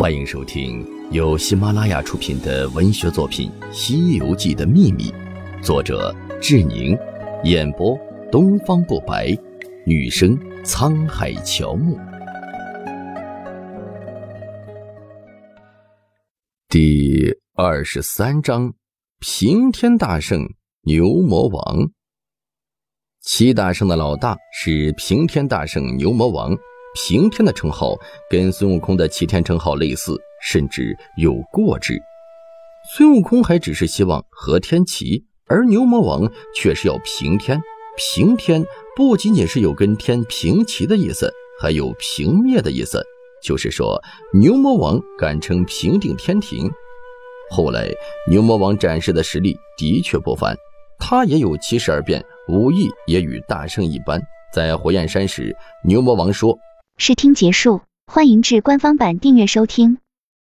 欢迎收听由喜马拉雅出品的文学作品《西游记的秘密》，作者志宁，演播东方不白，女生沧海乔木。第二十三章：平天大圣牛魔王。七大圣的老大是平天大圣牛魔王。平天的称号跟孙悟空的齐天称号类似，甚至有过之。孙悟空还只是希望和天齐，而牛魔王却是要平天。平天不仅仅是有跟天平齐的意思，还有平灭的意思，就是说牛魔王敢称平定天庭。后来牛魔王展示的实力的确不凡，他也有七十二变，武艺也与大圣一般。在火焰山时，牛魔王说。试听结束，欢迎至官方版订阅收听。